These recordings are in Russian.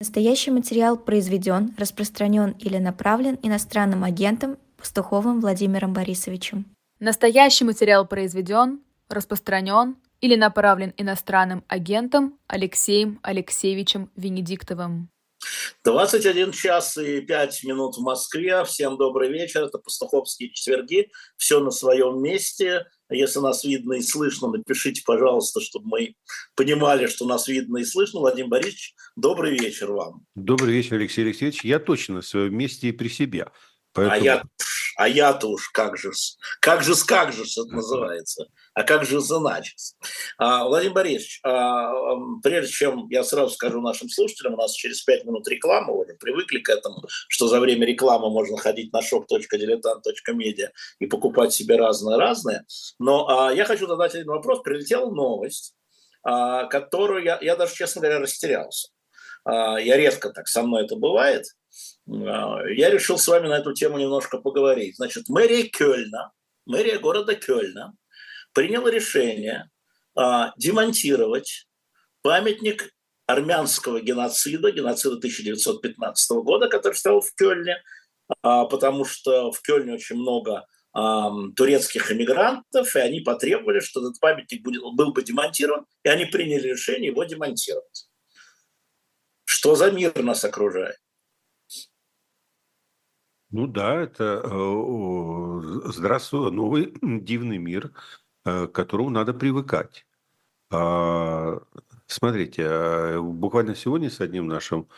Настоящий материал произведен, распространен или направлен иностранным агентом Пастуховым Владимиром Борисовичем. Настоящий материал произведен, распространен или направлен иностранным агентом Алексеем Алексеевичем Венедиктовым. 21 час и 5 минут в Москве. Всем добрый вечер. Это Пастуховские четверги. Все на своем месте. Если нас видно и слышно, напишите, пожалуйста, чтобы мы понимали, что нас видно и слышно. Владимир Борисович, добрый вечер вам. Добрый вечер, Алексей Алексеевич. Я точно на своем месте и при себе. Поэтому... А я а я-то уж как же, как же, как же это называется, а как же иначе. А, Владимир Борисович, а, прежде чем я сразу скажу нашим слушателям, у нас через пять минут реклама, уже привыкли к этому, что за время рекламы можно ходить на shop.diletant.media и покупать себе разное-разное. Но а, я хочу задать один вопрос. Прилетела новость, а, которую я, я даже, честно говоря, растерялся. А, я редко так, со мной это бывает – я решил с вами на эту тему немножко поговорить. Значит, мэрия Кёльна, мэрия города Кёльна приняла решение а, демонтировать памятник армянского геноцида, геноцида 1915 года, который стоял в Кёльне, а, потому что в Кёльне очень много а, турецких иммигрантов, и они потребовали, что этот памятник будет, был бы демонтирован, и они приняли решение его демонтировать. Что за мир нас окружает? Ну да, это э, здравствуй, новый дивный мир, э, к которому надо привыкать. А, смотрите, а, буквально сегодня с одним нашим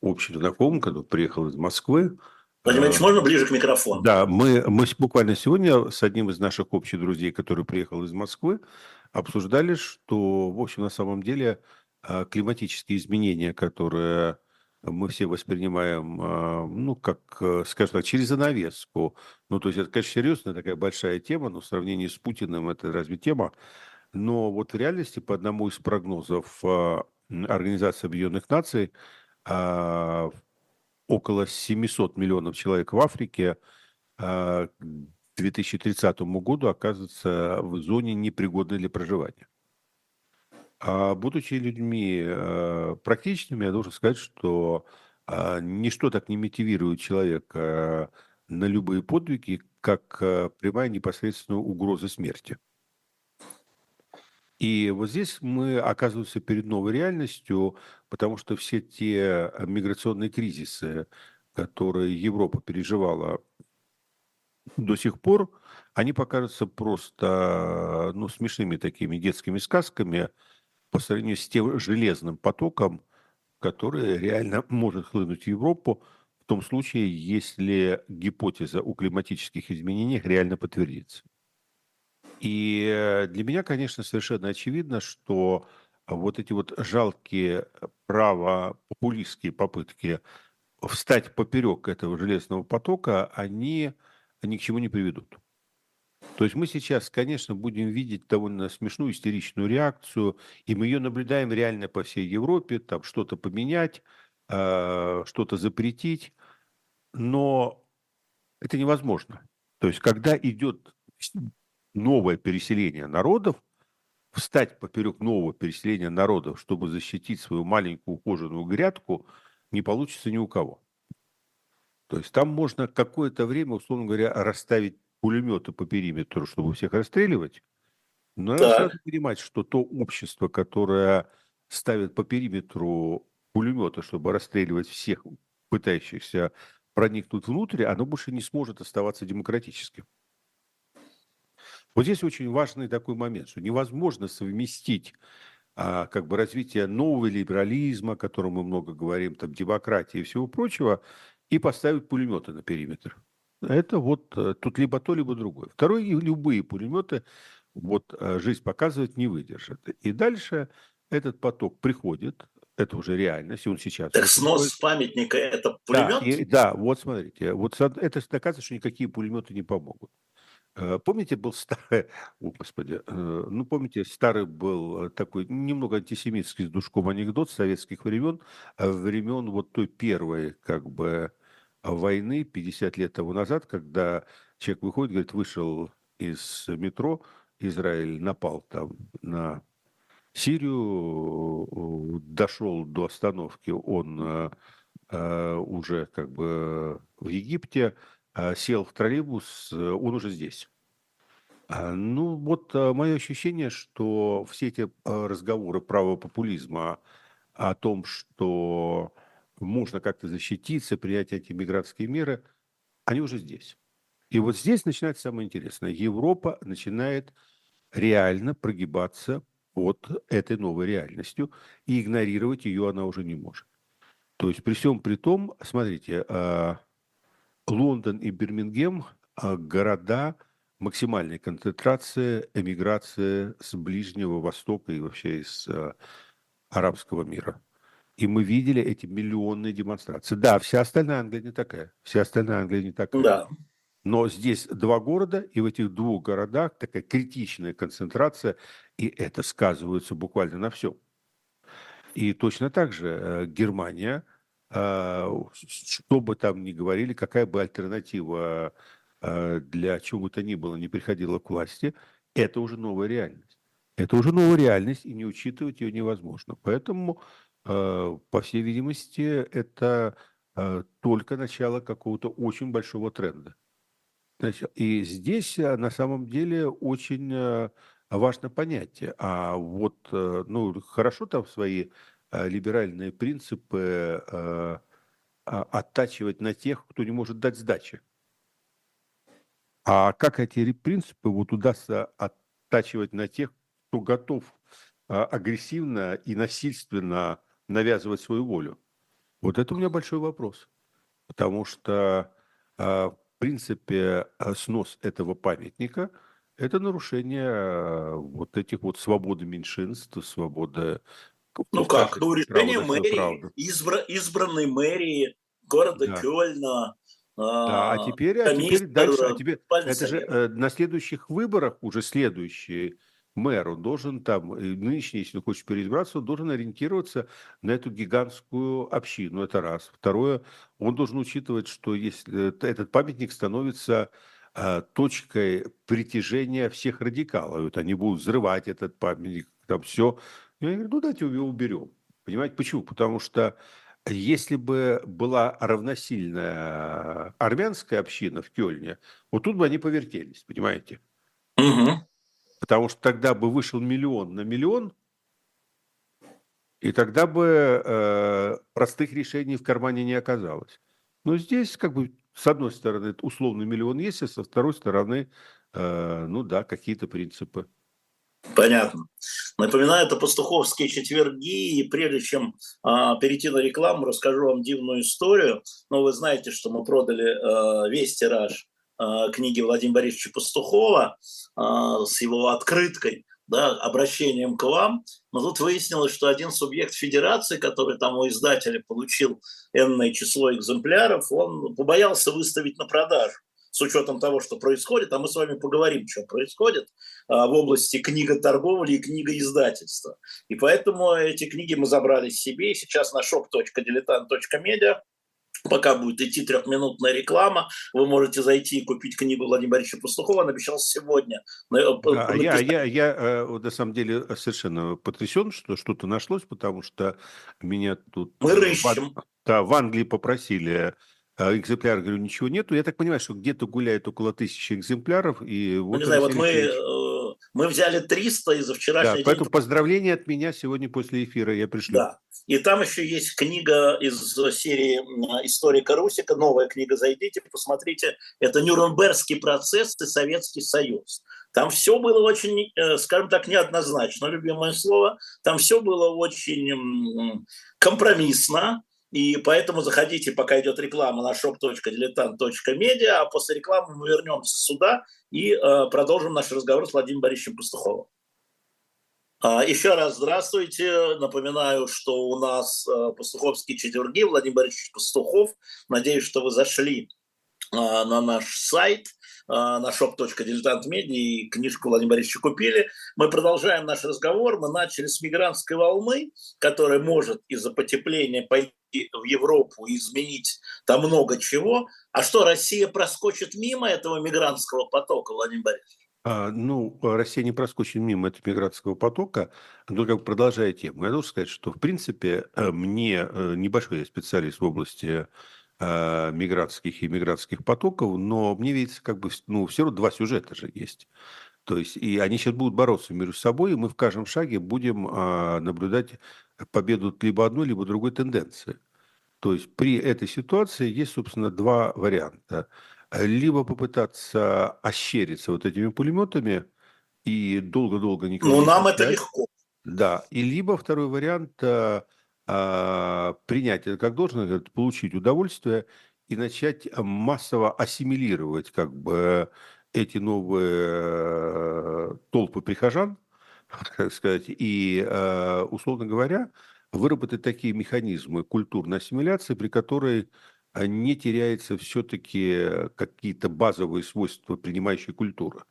общим знакомым, когда приехал из Москвы, Владимир Ильич, можно ближе к микрофону? Да, мы, мы буквально сегодня с одним из наших общих друзей, который приехал из Москвы, обсуждали, что, в общем, на самом деле а, климатические изменения, которые мы все воспринимаем, а, ну, как, э, скажем так, через занавеску. Ну, то есть это, конечно, серьезная такая большая тема, но в сравнении с Путиным это разве тема? Но вот в реальности, по одному из прогнозов а, Организации Объединенных Наций, а, около 700 миллионов человек в Африке к 2030 году оказывается в зоне непригодной для проживания. А будучи людьми э, практичными, я должен сказать, что э, ничто так не мотивирует человека на любые подвиги, как э, прямая непосредственная угроза смерти. И вот здесь мы оказываемся перед новой реальностью, потому что все те миграционные кризисы, которые Европа переживала до сих пор, они покажутся просто ну, смешными такими детскими сказками – по сравнению с тем железным потоком, который реально может хлынуть в Европу в том случае, если гипотеза о климатических изменениях реально подтвердится. И э, для меня, конечно, совершенно очевидно, что вот эти вот жалкие правопопулистские попытки встать поперек этого железного потока, они ни к чему не приведут. То есть мы сейчас, конечно, будем видеть довольно смешную истеричную реакцию, и мы ее наблюдаем реально по всей Европе, там что-то поменять, э, что-то запретить, но это невозможно. То есть когда идет новое переселение народов, встать поперек нового переселения народов, чтобы защитить свою маленькую ухоженную грядку, не получится ни у кого. То есть там можно какое-то время, условно говоря, расставить пулеметы по периметру, чтобы всех расстреливать. Но так. надо понимать, что то общество, которое ставит по периметру пулемета, чтобы расстреливать всех пытающихся проникнуть внутрь, оно больше не сможет оставаться демократическим. Вот здесь очень важный такой момент, что невозможно совместить а, как бы развитие нового либерализма, о котором мы много говорим, там, демократии и всего прочего, и поставить пулеметы на периметр. Это вот э, тут либо то, либо другое. Второе, любые пулеметы, вот э, жизнь показывает, не выдержат. И дальше этот поток приходит, это уже реальность, и он сейчас... Так снос памятника – это пулемет? Да, и, да, вот смотрите, вот это доказывает, что никакие пулеметы не помогут. Э, помните, был старый, о, господи, ну, помните, старый был такой немного антисемитский с душком анекдот советских времен, времен вот той первой, как бы, войны 50 лет тому назад, когда человек выходит, говорит, вышел из метро, Израиль напал там на Сирию, дошел до остановки он уже как бы в Египте, сел в троллейбус, он уже здесь. Ну, вот мое ощущение, что все эти разговоры правопопулизма о том, что можно как-то защититься, принять антимигрантские меры, они уже здесь. И вот здесь начинается самое интересное. Европа начинает реально прогибаться под этой новой реальностью, и игнорировать ее она уже не может. То есть при всем при том, смотрите, а, Лондон и Бирмингем а, – города максимальной концентрации эмиграции с Ближнего Востока и вообще из а, арабского мира. И мы видели эти миллионные демонстрации. Да, вся остальная Англия не такая. Вся остальная Англия не такая. Да. Но здесь два города, и в этих двух городах такая критичная концентрация, и это сказывается буквально на всем. И точно так же э, Германия, э, что бы там ни говорили, какая бы альтернатива э, для чего бы то ни было не приходила к власти, это уже новая реальность. Это уже новая реальность, и не учитывать ее невозможно. Поэтому по всей видимости, это э, только начало какого-то очень большого тренда. И здесь э, на самом деле очень важно понятие. А вот, ну, хорошо там свои либеральные принципы а, оттачивать на тех, кто не может дать сдачи. А как эти принципы вот удастся оттачивать на тех, кто готов агрессивно и насильственно навязывать свою волю? Вот это у меня большой вопрос. Потому что, а, в принципе, а, снос этого памятника – это нарушение а, вот этих вот свободы меньшинств, свободы... Ну как, ну решение мэрии, избра, избранной мэрии города да. Кёльна, да, а теперь, а теперь дальше, а теперь, это же э, на следующих выборах, уже следующие, мэр, он должен там, нынешний, если он хочет переизбраться, он должен ориентироваться на эту гигантскую общину, это раз. Второе, он должен учитывать, что если этот памятник становится а, точкой притяжения всех радикалов, вот они будут взрывать этот памятник, там все. Я говорю, ну давайте его уберем. Понимаете, почему? Потому что если бы была равносильная армянская община в Кёльне, вот тут бы они повертелись, понимаете? Угу. Потому что тогда бы вышел миллион на миллион, и тогда бы э, простых решений в кармане не оказалось. Но здесь как бы с одной стороны условный миллион есть, а со второй стороны, э, ну да, какие-то принципы. Понятно. Напоминаю, это пастуховские четверги, и прежде чем а, перейти на рекламу, расскажу вам дивную историю. Но вы знаете, что мы продали а, весь тираж книги Владимира Борисовича Пастухова а, с его открыткой, да, обращением к вам. Но тут выяснилось, что один субъект федерации, который там у издателя получил энное число экземпляров, он побоялся выставить на продажу с учетом того, что происходит, а мы с вами поговорим, что происходит а, в области книготорговли и книгоиздательства. И поэтому эти книги мы забрали себе, и сейчас на shop.diletant.media Пока будет идти трехминутная реклама, вы можете зайти и купить книгу Владимира Борисовича Пастухова. Он обещал сегодня. Э, да, я, я, я э, на самом деле совершенно потрясен, что что-то нашлось, потому что меня тут... Мы рыщем. В, да, в Англии попросили э, экземпляр, говорю, ничего нету. Я так понимаю, что где-то гуляет около тысячи экземпляров. И ну, вот не знаю, вот мы мы взяли 300 из-за вчерашнего да, Поэтому поздравления от меня сегодня после эфира я пришлю. Да. И там еще есть книга из серии «Историка Русика», новая книга, зайдите, посмотрите. Это «Нюрнбергский процесс и Советский Союз». Там все было очень, э, скажем так, неоднозначно, любимое слово. Там все было очень компромиссно, и поэтому заходите, пока идет реклама на shop.diletant.media, а после рекламы мы вернемся сюда и э, продолжим наш разговор с Владимиром Борисовичем Пастуховым. А, еще раз здравствуйте. Напоминаю, что у нас э, пастуховские четверги. Владимир Борисович Пастухов. Надеюсь, что вы зашли э, на наш сайт – а, на shop.diletantmedia и книжку Владимира Борисовича купили. Мы продолжаем наш разговор. Мы начали с мигрантской волны, которая может из-за потепления пойти в Европу и изменить там много чего. А что, Россия проскочит мимо этого мигрантского потока, Владимир Борисович? А, ну, Россия не проскочит мимо этого мигрантского потока, но как продолжая тему, я должен сказать, что, в принципе, э, мне э, небольшой специалист в области э, мигрантских и мигрантских потоков, но мне видится, как бы, ну, все равно два сюжета же есть. То есть, и они сейчас будут бороться между собой, и мы в каждом шаге будем а, наблюдать победу либо одной, либо другой тенденции. То есть при этой ситуации есть, собственно, два варианта. Либо попытаться ощериться вот этими пулеметами и долго-долго никого Ну, не нам это легко. Да, и либо второй вариант а, а, принять это как должно, это получить удовольствие и начать массово ассимилировать как бы эти новые э, толпы прихожан, так сказать, и, э, условно говоря, выработать такие механизмы культурной ассимиляции, при которой не теряется все-таки какие-то базовые свойства принимающей культуры.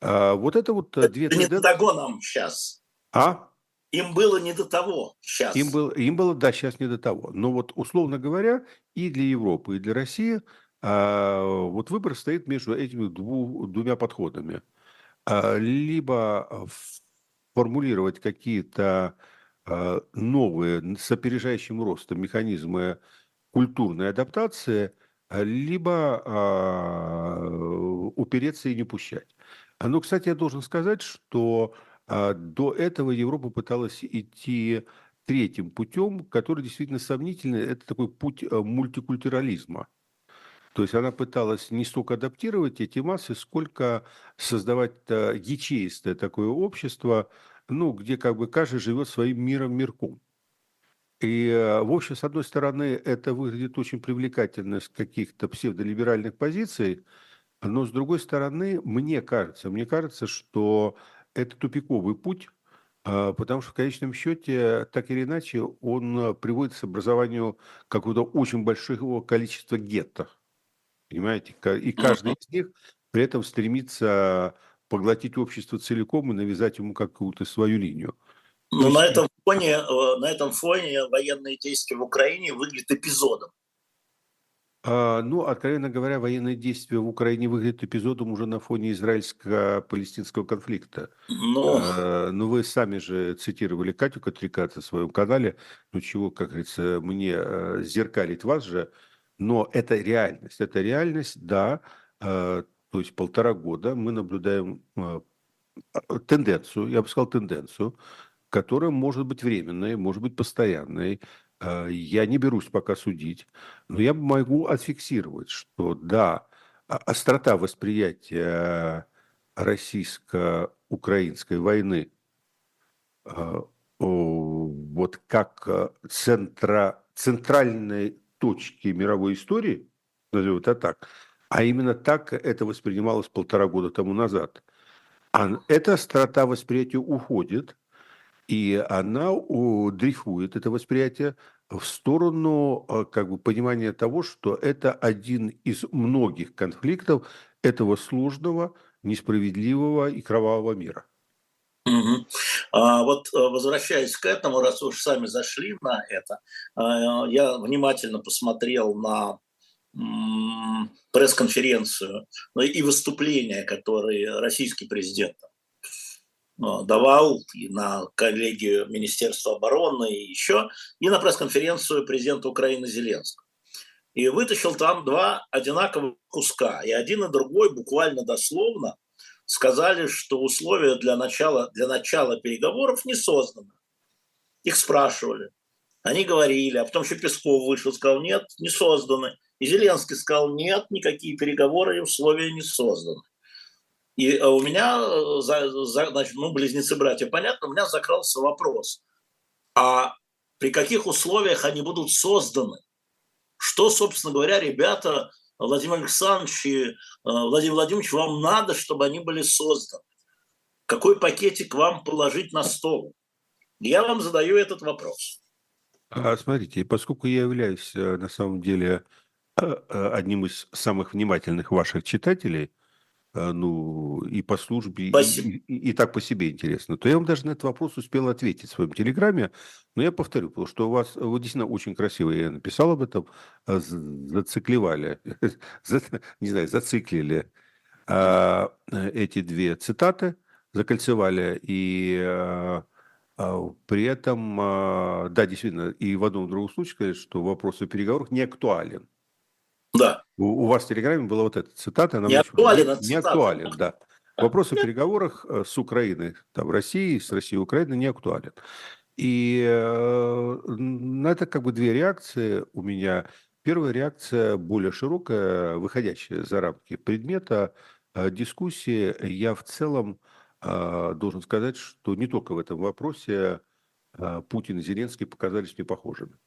А, Вот это вот э, две Это не до тенденции. сейчас. А? Им было не до того сейчас. Им было, им было, да, сейчас не до того. Но вот, условно говоря, и для Европы, и для России а, вот выбор стоит между этими дву- двумя подходами. А, либо формулировать какие-то а, новые с опережающим ростом механизмы культурной адаптации, а, либо а, упереться и не пущать. А, Ну, кстати, я должен сказать, что до этого Европа пыталась идти третьим путем, который действительно сомнительный. Это такой путь а, мультикультурализма. То есть она пыталась не столько адаптировать эти массы, сколько создавать а, ячеистое такое общество, ну, где как бы каждый живет своим миром, мирком. И, э, в общем, с одной стороны, это выглядит очень привлекательно с каких-то псевдолиберальных позиций, но с другой стороны, мне кажется, мне кажется, что это тупиковый путь, а, потому что в конечном счете, так или иначе, он э, приводит к образованию какого-то очень большого количества гетто. Понимаете? И каждый из них при этом стремится поглотить общество целиком и навязать ему какую-то свою линию. Но есть- на этом фоне, э, на этом фоне военные действия в Украине выглядят эпизодом. А, Ну, откровенно говоря, военные действия в Украине выглядят эпизодом уже на фоне израильско-палестинского конфликта. Но А, Ну, вы сами же цитировали Катю Катрикат на своем канале, ну, чего, как говорится, мне э, зеркалить вас же, но это реальность, это реальность, да, а, то есть полтора года мы наблюдаем а, тенденцию, я бы сказал тенденцию, которая может быть временной, может быть постоянной. А, Я не берусь пока судить, но я могу отфиксировать, что да, а- острота восприятия российско-украинской войны о, вот как а, центра, центральной точки мировой истории, назовем это так, а именно так это воспринималось полтора года тому назад. А эта острота восприятия уходит, и она дрейфует, это восприятие, в сторону а, как бы, понимания того, что это один из многих конфликтов этого сложного, несправедливого и кровавого мира. Мгм. А вот э, возвращаясь к этому, раз уж сами зашли на это, э, я внимательно посмотрел на пресс-конференцию ну, и выступления, которые российский президент э, давал и на коллегию Министерства обороны и еще, и на пресс-конференцию президента Украины Зеленского. И вытащил там два одинаковых куска. И один и другой буквально дословно сказали, что условия для начала, для начала переговоров не созданы. Их спрашивали. Они говорили, а потом еще Песков вышел, сказал, нет, не созданы. И Зеленский сказал, нет, никакие переговоры и условия не созданы. И э, у меня, э, за- за- значит, ну, близнецы-братья, понятно, у меня закрался вопрос, а при каких условиях они будут созданы? Что, собственно говоря, ребята, Владимир Александрович и э, Владимир Владимирович, вам надо, чтобы они были созданы? Какой пакетик вам положить на стол? Я вам задаю этот вопрос. А, Смотрите, поскольку я являюсь на самом деле одним из самых внимательных ваших читателей, ну, и по службе, и, Спасибо. и- и- и так по себе интересно, то я вам даже на этот вопрос успел ответить в своем телеграме, но я повторю, потому что у вас, вы действительно очень красиво, я написал об этом, з- зациклевали, за- не знаю, зациклили эти две цитаты, закольцевали, и при этом, да, действительно, и в одном и другом случае сказали, что вопрос о переговорах не актуален. У, у вас в Телеграме была вот эта цитата. Она не актуален, не, не актуален, да. Вопрос о переговорах э, с Украиной, там, Россией, с Россией и Украиной не актуален. И э, на это как бы две реакции у меня. Первая реакция более широкая, выходящая за рамки предмета э, дискуссии. Я в целом должен сказать, что не только в этом вопросе Путин и Зеленский показались мне похожими.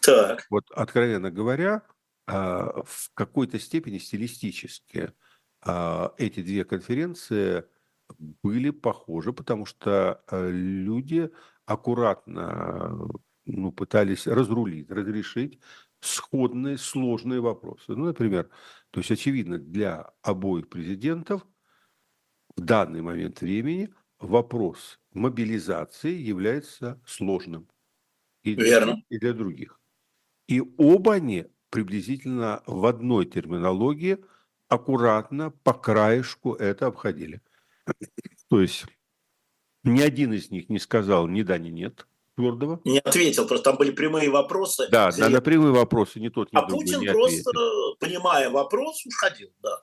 Так. Вот, откровенно говоря, в какой-то степени стилистически – а, эти две конференции были похожи, потому что э, люди аккуратно ну, пытались разрулить, разрешить сходные, сложные вопросы. Ну, например, то есть очевидно для обоих президентов в данный момент времени вопрос мобилизации является сложным. И для, Верно. И для других. И оба они приблизительно в одной терминологии – аккуратно по краешку это обходили. То есть ни один из них не сказал ни да, ни нет твердого. Не ответил, просто там были прямые вопросы. Да, да на прямые вопросы ни тот, ни а другой Путин не просто, ответил. понимая вопрос, уходил, да.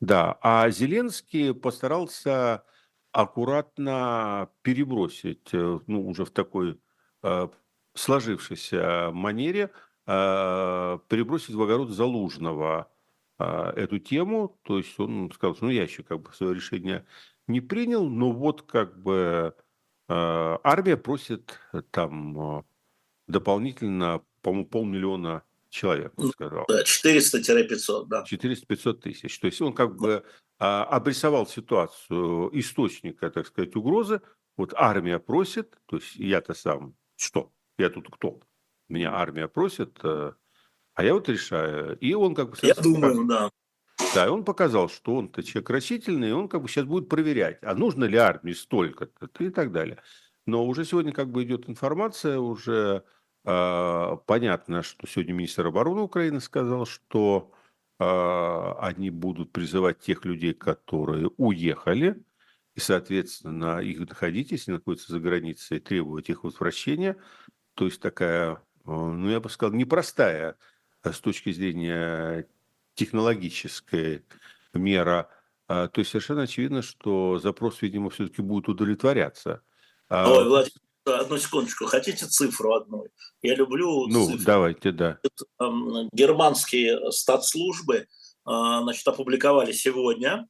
Да, а Зеленский постарался аккуратно перебросить, э, ну, уже в такой э, сложившейся манере, перебросить в огород Залужного а, эту тему. То есть он сказал, что ну, я еще как бы свое решение не принял, но вот как бы а, армия просит там дополнительно, по-моему, полмиллиона человек, он сказал. Да, 400-500, да. 400-500 тысяч. То есть он как бы обрисовал ситуацию источника, так сказать, угрозы. Вот армия просит, то есть я-то сам, что? Я тут кто? Меня армия просит, а я вот решаю. И он как бы... Я думаю, да. Да, и он показал, что он-то человек рачительный, и он как бы сейчас будет проверять, а нужно ли армии столько-то и так далее. Но уже сегодня как бы идет информация, уже э, понятно, что сегодня министр обороны Украины сказал, что э, они будут призывать тех людей, которые уехали, и, соответственно, их находить, если находятся за границей, требовать их возвращения. То есть такая, э, ну, я бы сказал, непростая Э, с точки зрения технологической мера, а, то есть совершенно очевидно, что запрос, видимо, все-таки будет удовлетворяться. А Ой, Владимир, одну секундочку. Хотите цифру одну? Я люблю Ну, цифры. давайте, да. Германские статслужбы а, значит, опубликовали сегодня,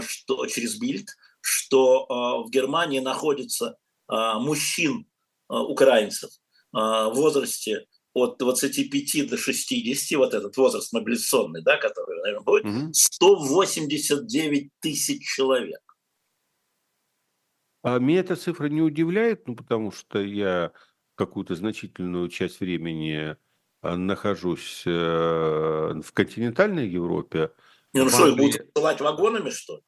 что через Бильд, что в Германии находится мужчин украинцев в возрасте от 25 до 60, вот этот возраст мобилизационный, да, который, наверное, будет, угу. 189 тысяч человек. А меня эта цифра не удивляет, ну, потому что я какую-то значительную часть времени а, нахожусь э, в континентальной Европе. Не, ну что, будут посылать вагонами, что ли?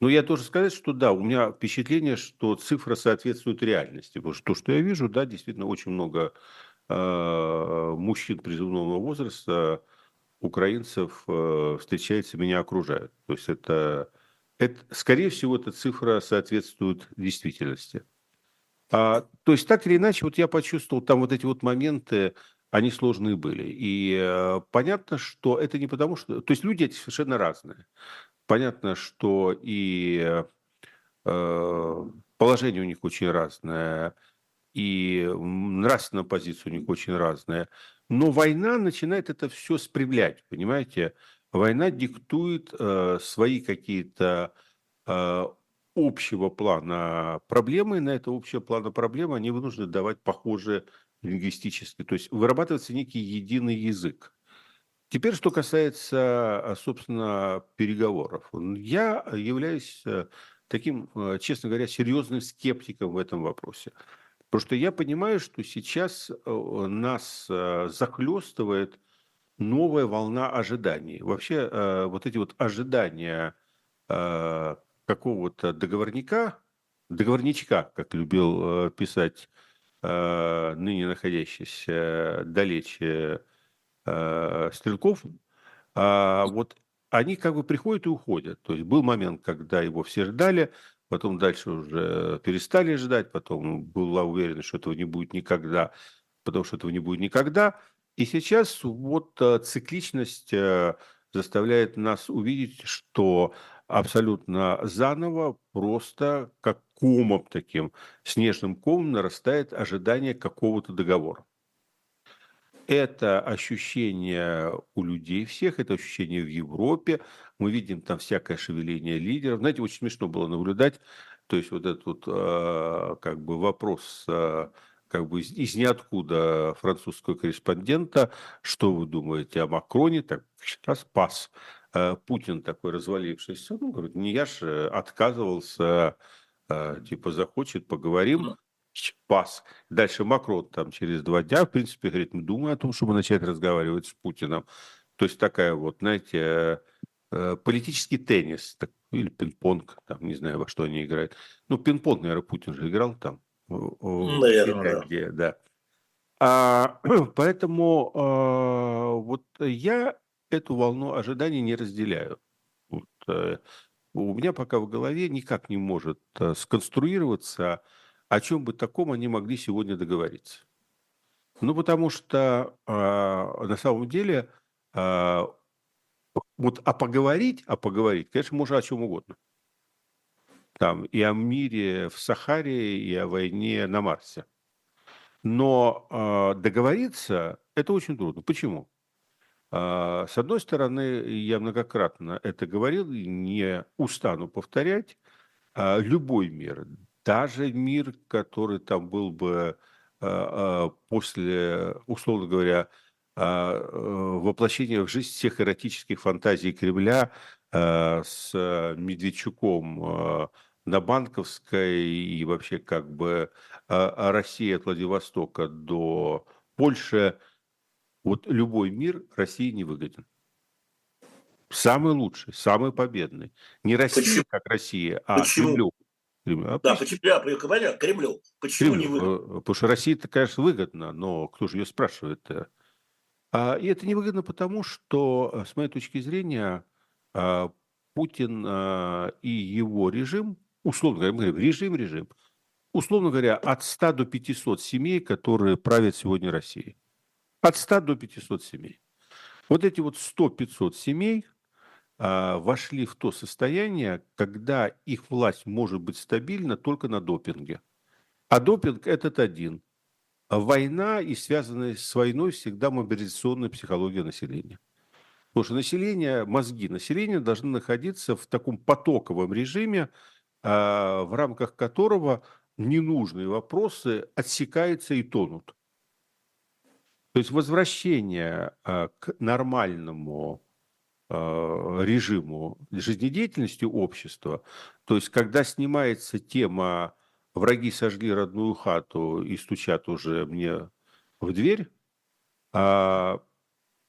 Ну, я тоже сказать, что да, у меня впечатление, что цифра соответствует реальности. Потому что то, что я вижу, да, действительно очень много Э, мужчин призывного возраста, украинцев э, встречается, меня окружают. То есть это, это, скорее всего, эта цифра соответствует действительности. А, то есть так или иначе, вот я почувствовал там вот эти вот моменты, они сложные были. И э, понятно, что это не потому, что... То есть люди эти совершенно разные. Понятно, что и э, положение у них очень разное, и нравственная позиция у них очень разная. Но война начинает это все спрямлять, понимаете? Война диктует э, свои какие-то э, общего плана проблемы, и на это общего плана проблемы они вынуждены давать похожие лингвистические, то есть вырабатывается некий единый язык. Теперь, что касается, э, собственно, переговоров. Я являюсь э, таким, э, честно говоря, серьезным скептиком в этом вопросе. Потому что я понимаю, что сейчас э, нас э, захлестывает новая волна ожиданий. Вообще э, вот эти вот ожидания какого-то договорника, договорничка, как любил писать ныне находящийся далече Стрелков, а вот они как бы приходят и уходят. То есть был момент, когда его все ждали, потом дальше уже перестали ждать, потом была уверена, что этого не будет никогда, потому что этого не будет никогда. И сейчас вот э, цикличность э, заставляет нас увидеть, что абсолютно заново, просто как комом таким, снежным комом нарастает ожидание какого-то договора. Это ощущение у людей всех, это ощущение в Европе. Мы видим там всякое шевеление лидеров. Знаете, очень смешно было наблюдать, то есть вот этот вот, э, как бы вопрос э, как бы из, из ниоткуда французского корреспондента, что вы думаете о Макроне, так сейчас пас. Э, Путин такой развалившийся, ну, говорит, не я же отказывался, типа захочет, поговорим пас. Дальше Макрон там через два дня, в принципе, говорит, ну, думаю о том, чтобы начать разговаривать с Путиным. То есть такая вот, знаете, э, политический теннис так, или пинг-понг, там, не знаю, во что они играют. Ну, пинг-понг, наверное, Путин же играл там. Наверное, да. да. А, поэтому а, вот я эту волну ожиданий не разделяю. Вот, а, у меня пока в голове никак не может сконструироваться о чем бы таком они могли сегодня договориться? Ну, потому что э, на самом деле э, вот а поговорить, а поговорить, конечно, можно о чем угодно. Там и о мире в Сахаре, и о войне на Марсе. Но э, договориться это очень трудно. Почему? С одной стороны, я многократно это говорил, не устану повторять, любой мир, даже мир, который там был бы а, а, после, условно говоря, а, э, воплощения в жизнь всех эротических фантазий Кремля с Медведчуком на Банковской и вообще как бы Россия от Владивостока до Польши, вот любой мир России не выгоден. Самый лучший, самый победный. Не Россия Почему? как Россия, а Почему? Кремлю. Кремлю. А да, почему, я, понятно, Кремлю. Почему Кремлю, не выгодно? Э, потому что России-то, конечно, выгодно, но кто же ее спрашивает-то? А, и это невыгодно потому, что, э, с моей точки зрения, а, Путин а, и его режим, условно говоря, мы говорим, режим, режим, условно говоря, от 100 до 500 семей, которые правят сегодня Россией. От 100 до 500 семей. Вот эти вот 100-500 семей – вошли в то состояние, когда их власть может быть стабильна только на допинге. А допинг – этот один. Война и связанная с войной всегда мобилизационная психология населения. Потому что население, мозги населения должны находиться в таком потоковом режиме, а, в рамках которого ненужные вопросы отсекаются и тонут. То есть возвращение а, к нормальному режиму жизнедеятельности общества. То есть, когда снимается тема «враги сожгли родную хату и стучат уже мне в дверь», а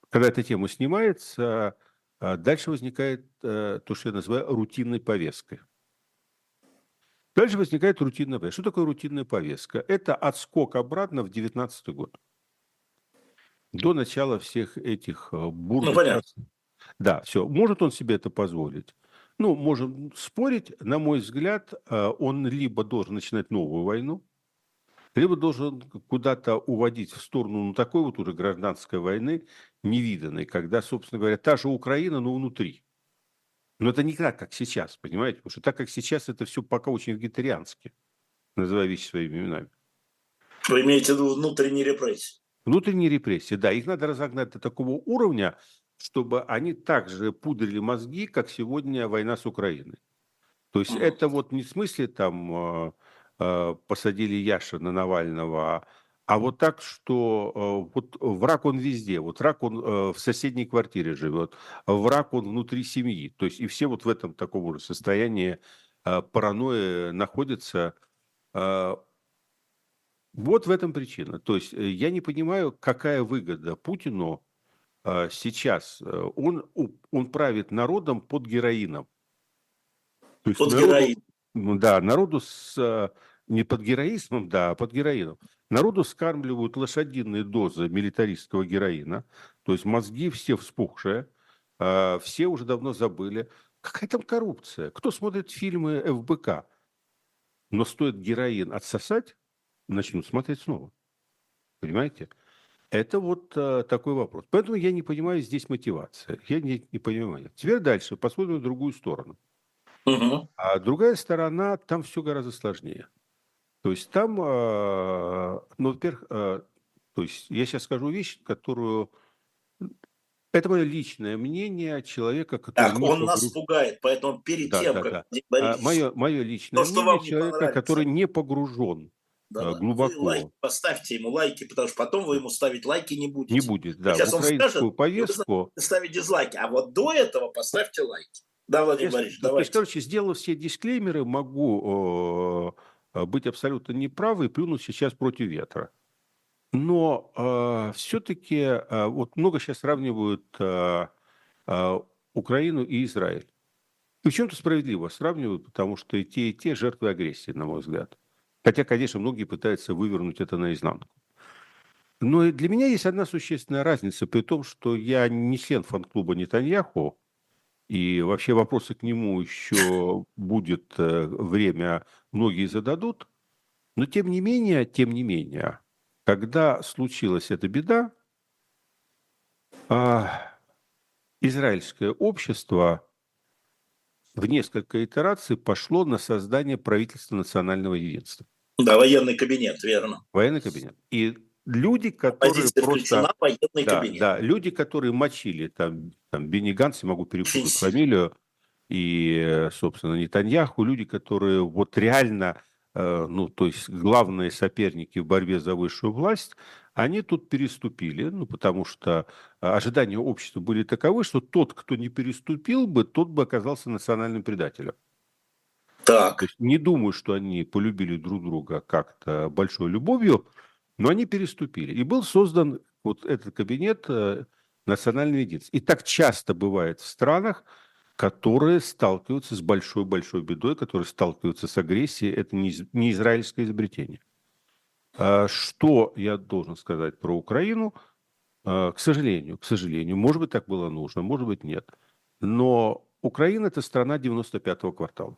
когда эта тема снимается, а дальше возникает э, то, что я называю рутинной повесткой. Дальше возникает рутинная повестка. Что такое рутинная повестка? Это отскок обратно в 19 год. До начала всех этих э, бурных... Ну, да, все. Может он себе это позволить? Ну, можем спорить. На мой взгляд, э, он либо должен начинать новую войну, либо должен куда-то уводить в сторону ну, такой вот уже гражданской войны невиданной, когда, собственно говоря, та же Украина, но внутри. Но это не так, как сейчас, понимаете? Потому что так, как сейчас, это все пока очень вегетариански, называя вещи своими именами. Вы имеете в виду внутренние репрессии? Внутренние репрессии, да. Их надо разогнать до такого уровня, чтобы они также пудрили мозги, как сегодня война с Украиной. То есть это вот не в смысле там э, посадили Яшина Навального, а вот так, что вот враг он везде, вот враг он в соседней квартире живет, враг он внутри семьи, то есть и все вот в этом таком же состоянии паранойи находятся. Вот в этом причина. То есть я не понимаю, какая выгода Путину а, сейчас, э, он, он правит народом под героином. То есть под народу, героин. Ну да, народу с, э, не под героизмом, да, а под героином. Народу скармливают лошадиные дозы милитаристского героина, то есть мозги все вспухшие, э, все уже давно забыли. Какая там коррупция? Кто смотрит фильмы ФБК? Но стоит героин отсосать, начнут смотреть снова. Понимаете? Это вот э, такой вопрос. Поэтому я не понимаю здесь мотивация. Я не, не понимаю. Теперь дальше посмотрим в другую сторону. Угу. А другая сторона, там все гораздо сложнее. То есть там, э, ну, во-первых, э, то есть я сейчас скажу вещь, которую это мое личное мнение человека, который... Так, он нас пугает, поэтому перед да, тем, да, как... Да. Борис, а, мое, мое личное то, мнение человека, который не погружен да, глубоко. Вы лайки, поставьте ему лайки, потому что потом вы ему ставить лайки не будете. Не будет, да. Сейчас он скажет, повестку... ставить дизлайки, а вот до этого поставьте лайки. Да, Владимир Борисович, давайте. То есть, короче, сделав все дисклеймеры, могу э, быть абсолютно неправ и плюнуть сейчас против ветра. Но э, все-таки э, вот много сейчас сравнивают э, э, Украину и Израиль. И в чем-то справедливо сравнивают, потому что и те, и те жертвы агрессии, на мой взгляд. Хотя, конечно, многие пытаются вывернуть это наизнанку. Но для меня есть одна существенная разница, при том, что я не член фан-клуба Нетаньяху, и вообще вопросы к нему еще будет э, время, многие зададут. Но тем не менее, тем не менее, когда случилась эта беда, а, израильское общество в несколько итераций пошло на создание правительства национального единства. Да, военный кабинет, верно. Военный кабинет. И люди, которые Позиция просто... военный да, кабинет. Да, люди, которые мочили там, там Бенни Ганс, могу перепутать фамилию, и, собственно, Нетаньяху, люди, которые вот реально, э, ну, то есть главные соперники в борьбе за высшую власть, они тут переступили, ну, потому что ожидания общества были таковы, что тот, кто не переступил бы, тот бы оказался национальным предателем. Так. То есть не думаю, что они полюбили друг друга как-то большой любовью, но они переступили. И был создан вот этот кабинет э, национального единства. И так часто бывает в странах, которые сталкиваются с большой-большой бедой, которые сталкиваются с агрессией. Это не израильское изобретение. А что я должен сказать про Украину? А, к сожалению, к сожалению, может быть, так было нужно, может быть, нет. Но Украина – это страна 95-го квартала.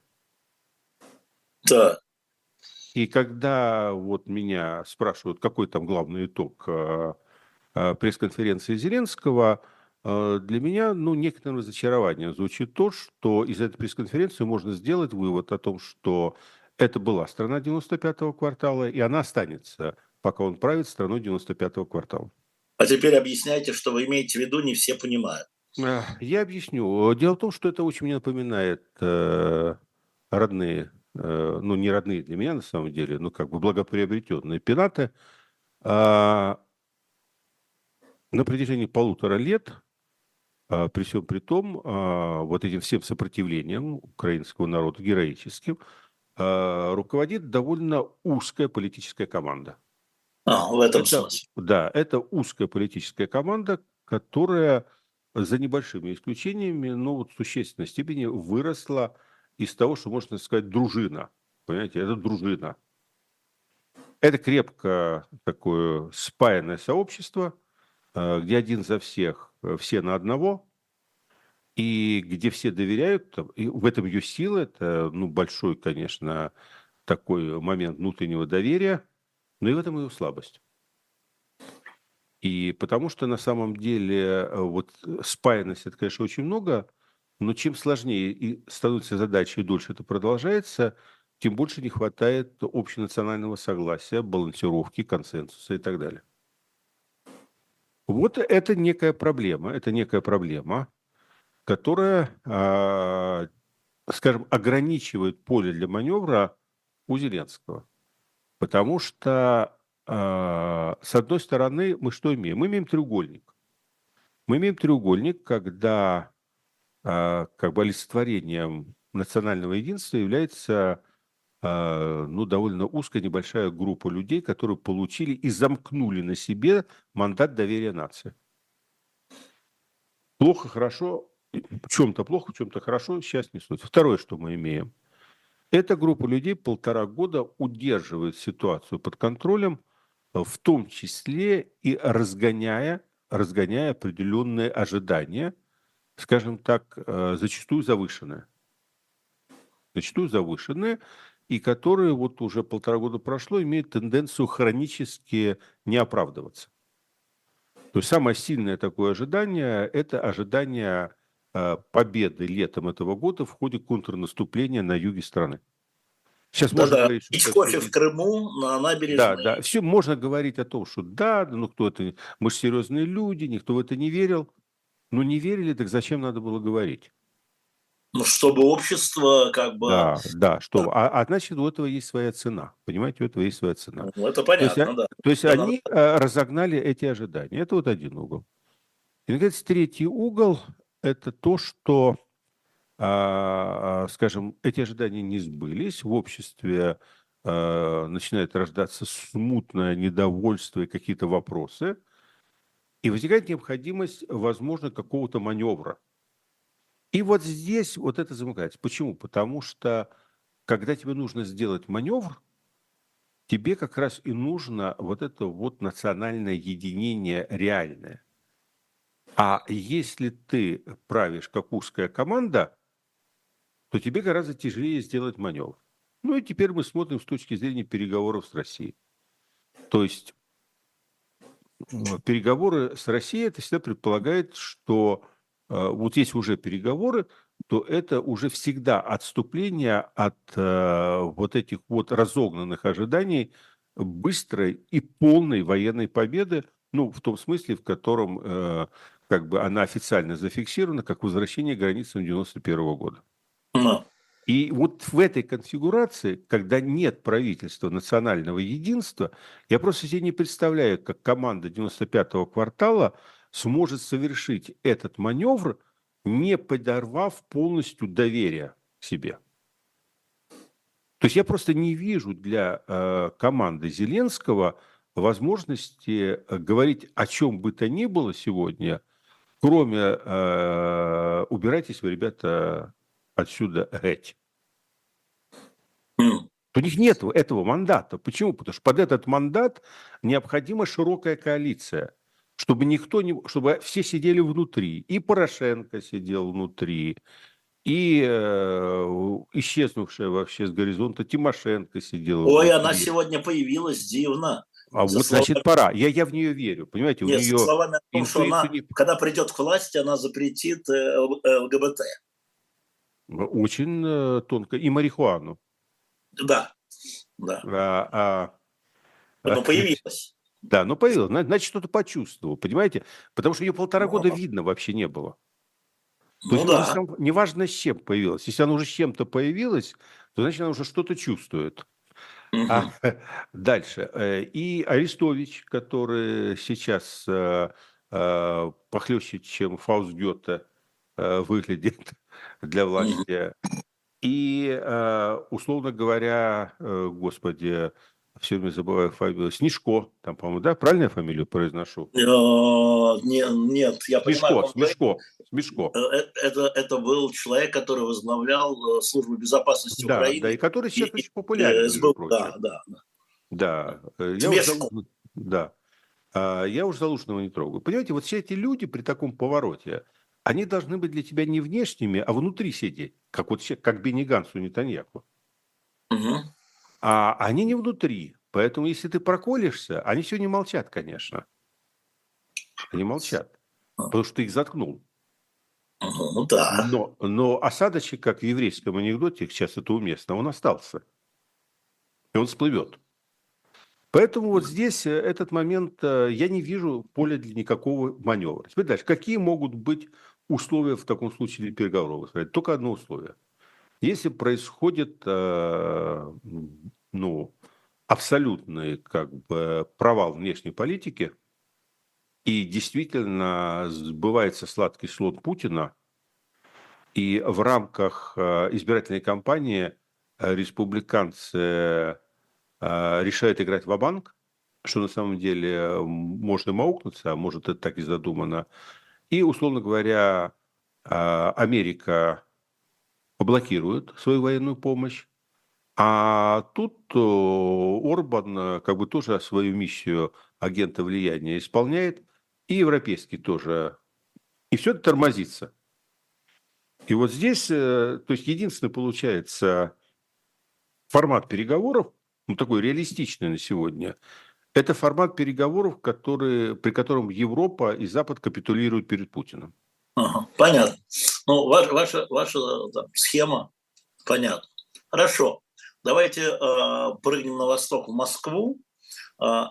Да. И когда вот меня спрашивают, какой там главный итог э, пресс-конференции Зеленского, для меня, ну, некоторое разочарование звучит то, что из этой пресс-конференции можно сделать вывод о том, что это была страна 95-го квартала, и она останется, пока он правит страной 95-го квартала. А теперь объясняйте, что вы имеете в виду, не все понимают. Я объясню. Дело в том, что это очень мне напоминает э, родные Э, ну, не родные для меня на самом деле, но как бы благоприобретенные пенаты, а, на протяжении полутора лет, а, при всем при том, а, вот этим всем сопротивлением украинского народа, героическим, руководит довольно узкая политическая команда. А, в этом это, смысле. Да, это узкая политическая команда, которая за небольшими исключениями, но вот в существенной степени выросла из того, что можно сказать дружина. Понимаете, это дружина. Это крепко такое спаянное сообщество, э, где один за всех, э, все на одного, и где все доверяют. И в этом ее сила. Это ну, большой, конечно, такой момент внутреннего доверия, но и в этом ее слабость. И потому что на самом деле э, вот спаянность, это, конечно, очень много – но чем сложнее и становится задача, и дольше это продолжается, тем больше не хватает общенационального согласия, балансировки, консенсуса и так далее. Вот это некая проблема, это некая проблема, которая, а, скажем, ограничивает поле для маневра у Зеленского. Потому что, а, с одной стороны, мы что имеем? Мы имеем треугольник. Мы имеем треугольник, когда а, как бы олицетворением национального единства является ну, довольно узкая небольшая группа людей, которые получили и замкнули на себе мандат доверия нации. Плохо, хорошо, в чем-то плохо, в чем-то хорошо, сейчас не суть. Второе, что мы имеем. Эта группа людей полтора года удерживает ситуацию под контролем, в том числе и разгоняя, разгоняя определенные ожидания – скажем так, э, зачастую завышенная. Зачастую завышенная, и которые вот уже полтора года прошло, имеют тенденцию хронически не оправдываться. То есть самое сильное такое ожидание – это ожидание победы летом этого года в ходе контрнаступления на юге страны. Сейчас да, можно да. говорить, Пить кофе в Крыму на набережной. Да, да. Все можно говорить о том, что да, ну кто это, мы же серьезные люди, никто в это не верил. Но не верили, так зачем надо было говорить? Ну, чтобы общество как бы... Да, да, что... А, а значит, у этого есть своя цена. Понимаете, у этого есть своя цена. Ну, это понятно, то есть, да. То есть они надо... разогнали эти ожидания. Это вот один угол. И, наконец, третий угол – это то, что а, а, скажем, эти ожидания не сбылись, в обществе а, начинает рождаться смутное недовольство и какие-то вопросы, и возникает необходимость, возможно, какого-то маневра. И вот здесь вот это замыкается. Почему? Потому что когда тебе нужно сделать маневр, тебе как раз и нужно вот это вот национальное единение реальное. А если ты правишь как узкая команда, то тебе гораздо тяжелее сделать маневр. Ну и теперь мы смотрим с точки зрения переговоров с Россией. То есть переговоры с Россией, это всегда предполагает, что э, вот если уже переговоры, то это уже всегда отступление от э, вот этих вот разогнанных ожиданий быстрой и полной военной победы, ну, в том смысле, в котором э, как бы она официально зафиксирована как возвращение границам 91 года. И вот в этой конфигурации, когда нет правительства национального единства, я просто себе не представляю, как команда 95-го квартала сможет совершить этот маневр, не подорвав полностью доверие к себе. То есть я просто не вижу для э, команды Зеленского возможности э, говорить о чем бы то ни было сегодня, кроме э, убирайтесь вы, ребята, отсюда геть. У них нет этого мандата. Почему? Потому что под этот мандат необходима широкая коалиция, чтобы никто не, чтобы все сидели внутри. И Порошенко сидел внутри, и э, исчезнувшая вообще с горизонта Тимошенко сидела. Ой, внутри. она сегодня появилась дивно. А вот, словами... значит, пора. Я, я в нее верю. Понимаете, Нет, у нее... словами о том, что она, не... когда придет к власти, она запретит э, ЛГБТ. Очень э, тонко. И марихуану. Да, да. А, а, но ну, появилась. Да, ну появилась. Значит, что-то почувствовал, понимаете? Потому что ее полтора года видно вообще не было. То ну, есть да. сам, неважно, с чем появилась. Если она уже с чем-то появилась, то значит, она уже что-то чувствует. Угу. А, дальше. Э, и Арестович, который сейчас э, э, похлеще, чем Фауст Гёте, выглядит для власти. И, э, условно говоря, э, господи, все время забываю фамилию, Снежко, там, по-моему, да, правильно я фамилию произношу? Э, нет, нет, я Смешко, понимаю. Смешко, Смешко. Это, это был человек, который возглавлял службу безопасности да, Украины. Да, и который сейчас и, очень популярен. СБУ, да, да, да. Да, я уже, да. А, я уже Залужного не трогаю. Понимаете, вот все эти люди при таком повороте, они должны быть для тебя не внешними, а внутри сидеть, как вот как Бенни Нетаньяху. Угу. А они не внутри. Поэтому, если ты проколешься, они сегодня молчат, конечно. Они молчат, потому что ты их заткнул. Ну да. Но, но осадочек, как в еврейском анекдоте, сейчас это уместно, он остался. И он всплывет. Поэтому вот здесь э, этот момент, э, я не вижу поля для никакого маневра. Теперь дальше. Какие могут быть условия в таком случае для переговоров? Только одно условие. Если происходит э, ну, абсолютный как бы, провал внешней политики, и действительно сбывается сладкий слот Путина, и в рамках избирательной кампании республиканцы а, решает играть в банк что на самом деле можно маукнуться, а может это так и задумано. И, условно говоря, Америка блокирует свою военную помощь, а тут Орбан как бы тоже свою миссию агента влияния исполняет, и европейский тоже. И все это тормозится. И вот здесь, э, то есть единственный получается формат переговоров, ну такой реалистичный на сегодня, это формат переговоров, который, при котором Европа и Запад капитулируют перед Путиным. Ага, понятно. Ну, ваша, ваша, ваша там, схема понятна. Хорошо. Давайте э, прыгнем на восток в Москву. Э,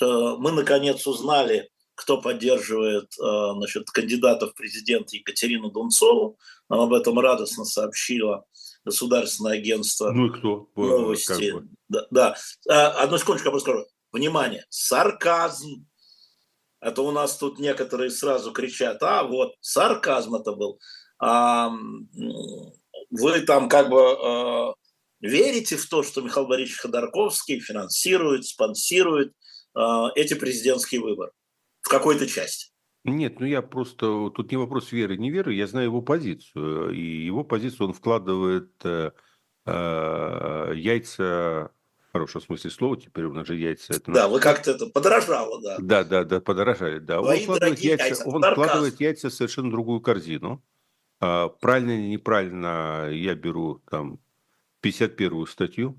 мы наконец узнали, кто поддерживает э, значит, кандидата в президенты Екатерину Дунцову. Нам об этом радостно сообщило государственное агентство ну и кто? новости. Как бы. Да, да. А, одну секундочку я просто скажу. Внимание, сарказм. А то у нас тут некоторые сразу кричат, а вот сарказм это был. Вы там как бы а, верите в то, что Михаил Борисович Ходорковский финансирует, спонсирует а, эти президентские выборы в какой-то части? Нет, ну я просто... Тут не вопрос веры, не веры, я знаю его позицию. И его позицию он вкладывает э, э, яйца в хорошем смысле слова, теперь у нас же яйца... Это да, вы как-то это подорожало, да. Да, да, да, подорожали, да. Твои он вкладывает яйца, яйца он вкладывает яйца в совершенно другую корзину. А, правильно или неправильно, я беру там 51-ю статью.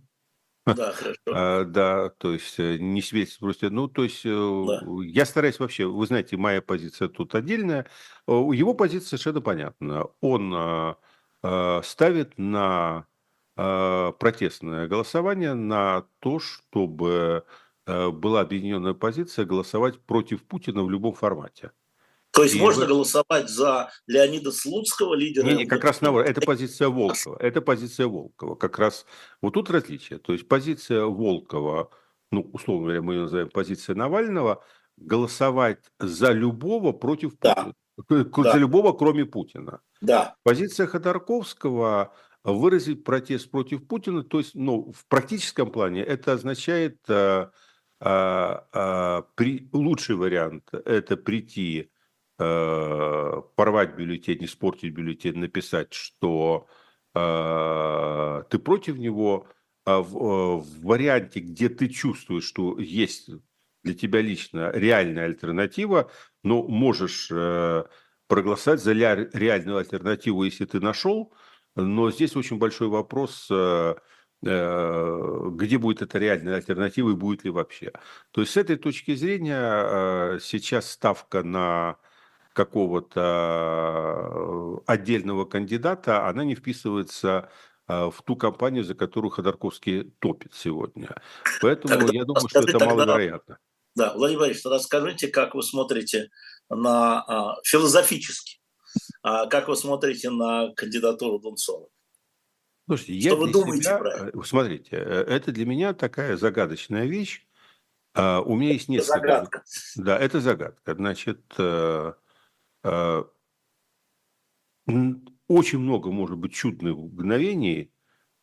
Да, хорошо. А, да, то есть э, не свидетельство просто. Ну, то есть э, да. я стараюсь вообще, вы знаете, моя позиция тут отдельная. Его позиция совершенно понятна. Он а, ставит на а, протестное голосование на то, чтобы а, была объединенная позиция голосовать против Путина в любом формате. То есть и можно вы... голосовать за Леонида Слуцкого, лидера... Не, не, как раз наоборот. Это позиция Волкова. Это позиция Волкова. Как раз вот тут различие. То есть позиция Волкова, ну, условно говоря, мы ее называем позиция Навального, голосовать за любого против Путина. Да. За да. любого, кроме Путина. Да. Позиция Ходорковского выразить протест против Путина, то есть, ну, в практическом плане это означает а, а, а, при, лучший вариант – это прийти, а, порвать бюллетень, испортить бюллетень, написать, что а, ты против него, а в, в варианте, где ты чувствуешь, что есть для тебя лично реальная альтернатива, но можешь э, проголосовать за реальную альтернативу, если ты нашел – но здесь очень большой вопрос, э, э, где будет эта реальная альтернатива и будет ли вообще. То есть с этой точки зрения э, сейчас ставка на какого-то отдельного кандидата, она не вписывается в ту кампанию, за которую Ходорковский топит сегодня. Поэтому тогда, я думаю, что это тогда, маловероятно. Да, Владимир Борисович, тогда скажите, как вы смотрите на а, философически а как вы смотрите на кандидатуру Дунцова? Слушайте, Что я вы думаете себя, про это? Э, смотрите, э, это для меня такая загадочная вещь. А, у меня есть несколько... Это загадка. Да, это загадка. Значит, э, очень много, может быть, чудных мгновений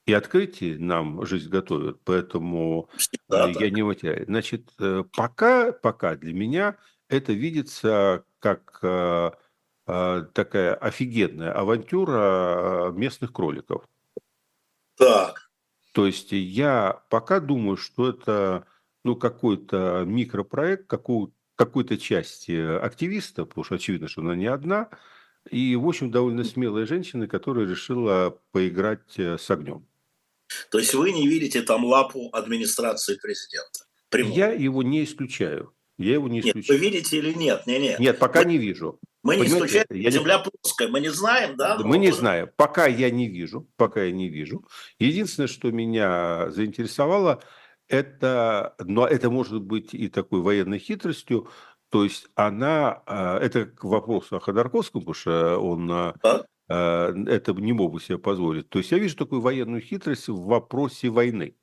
и открытий нам жизнь готовит, поэтому Всегда я так. не вытеряю. Значит, пока, пока для меня это видится как такая офигенная авантюра местных кроликов. Так. То есть я пока думаю, что это ну, какой-то микропроект какой, какой-то части активиста, потому что очевидно, что она не одна, и, в общем, довольно смелая женщина, которая решила поиграть э, с огнем. То есть вы не видите там лапу администрации президента? Прямую. Я его не исключаю. Я его не исключаю. Нет, вы видите или нет? Не, не. Нет, пока вы... не вижу. Мы не исключаем, я Земля не... плоская, мы не знаем, да? Мы не знаем. Пока я не вижу, пока я не вижу. Единственное, что меня заинтересовало, это, но это может быть и такой военной хитростью, то есть она, а, это к вопросу о Ходорковском, потому что он а? а? это не мог бы себе позволить. То есть я вижу такую военную хитрость в вопросе войны.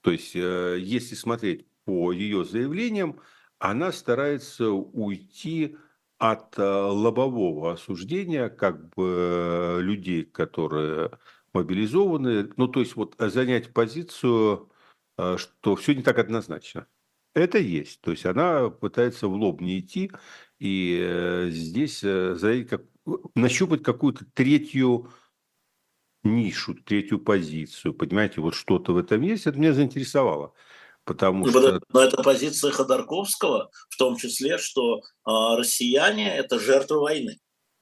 То есть э, если смотреть по ее заявлениям, она старается уйти от э, лобового осуждения как бы людей, которые мобилизованы, ну то есть вот занять позицию, э, что все не так однозначно. Это есть. То есть она пытается в лоб не идти и э, здесь занять как, нащупать какую-то третью нишу, третью позицию. Понимаете, вот что-то в этом есть. Это меня заинтересовало. Потому ну, что... Но это позиция Ходорковского, в том числе, что э, россияне – это жертвы войны.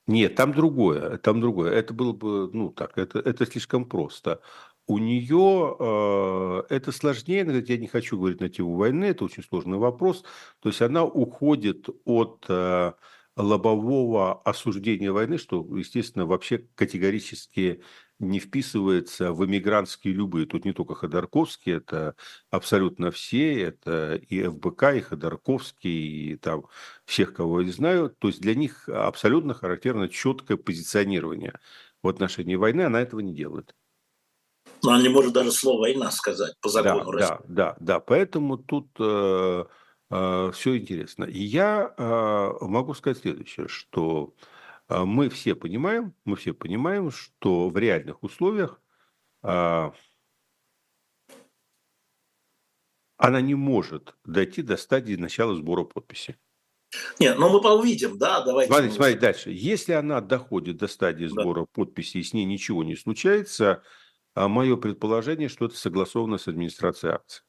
Нет, там другое, там другое. Это было бы, ну так, это, это слишком просто. У нее э, это сложнее, я не хочу говорить на тему войны, это очень сложный вопрос. То есть она уходит от э, лобового осуждения войны, что, естественно, вообще категорически не вписывается в эмигрантские любые. Тут не только Ходорковский, это абсолютно все, это и ФБК, и Ходорковский, и там всех, кого я знаю. То есть для них абсолютно характерно четкое позиционирование в отношении войны, она этого не делает. Но она не может даже слово «война» сказать по закону да, России. Да, да, да. Поэтому тут э, э, все интересно. И я э, могу сказать следующее, что а, мы все понимаем, мы все понимаем, что в реальных условиях а, она не может дойти до стадии начала сбора подписи. Нет, но ну мы увидим, да, давайте. Смотри, мы... смотри дальше. Если она доходит до стадии сбора да. подписи и с ней ничего не случается, а мое предположение, что это согласовано с администрацией акций.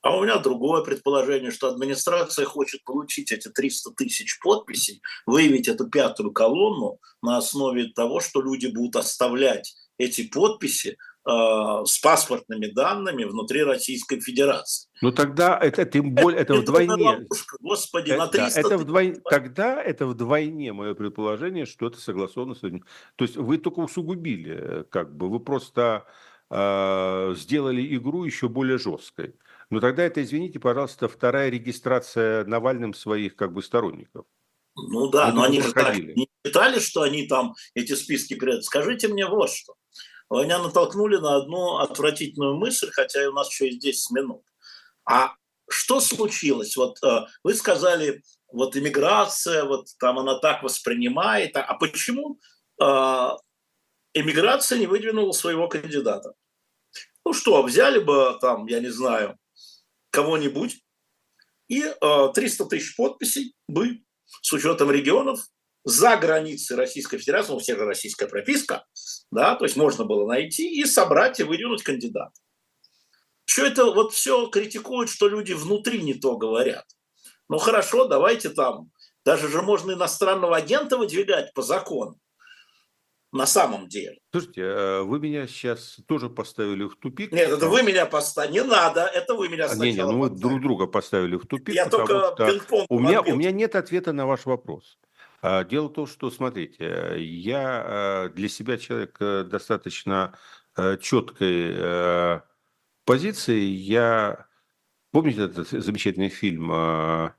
А у меня другое предположение, что администрация хочет получить эти 300 тысяч подписей, выявить эту пятую колонну на основе того, что люди будут оставлять эти подписи э, с паспортными данными внутри Российской Федерации. Ну тогда это тем более это, это вдвойне. Господи, это, на 300 это вдвойне, Тогда это вдвойне мое предположение, что это согласовано с То есть вы только усугубили, э, как бы вы просто э, сделали игру еще более жесткой. Но тогда это, извините, пожалуйста, вторая регистрация Навальным своих как бы сторонников. Ну да, но они же не считали, что они там эти списки придают. Скажите мне вот что. Меня натолкнули на одну отвратительную мысль, хотя у нас еще есть 10 минут. А что случилось? Вот э, вы сказали, вот иммиграция, вот там она так воспринимает. А почему э, иммиграция не выдвинула своего кандидата? Ну что, взяли бы там, я не знаю, кого-нибудь, и э, 300 тысяч подписей бы с учетом регионов за границей Российской Федерации, ну, у всех же российская прописка, да, то есть можно было найти и собрать и выдвинуть кандидата. Что это вот все критикуют, что люди внутри не то говорят. Ну хорошо, давайте там, даже же можно иностранного агента выдвигать по закону на самом деле. Слушайте, э, вы меня сейчас тоже поставили в тупик. Нет, это вы меня поставили. Не надо, это вы меня сначала Не, не, ну вы друг друга поставили в тупик. Я только пинг-понг. У меня, у меня нет ответа на ваш вопрос. А, дело в том, что, смотрите, я э, для себя человек э, достаточно четкой позиции. Я... Помните этот замечательный фильм Э,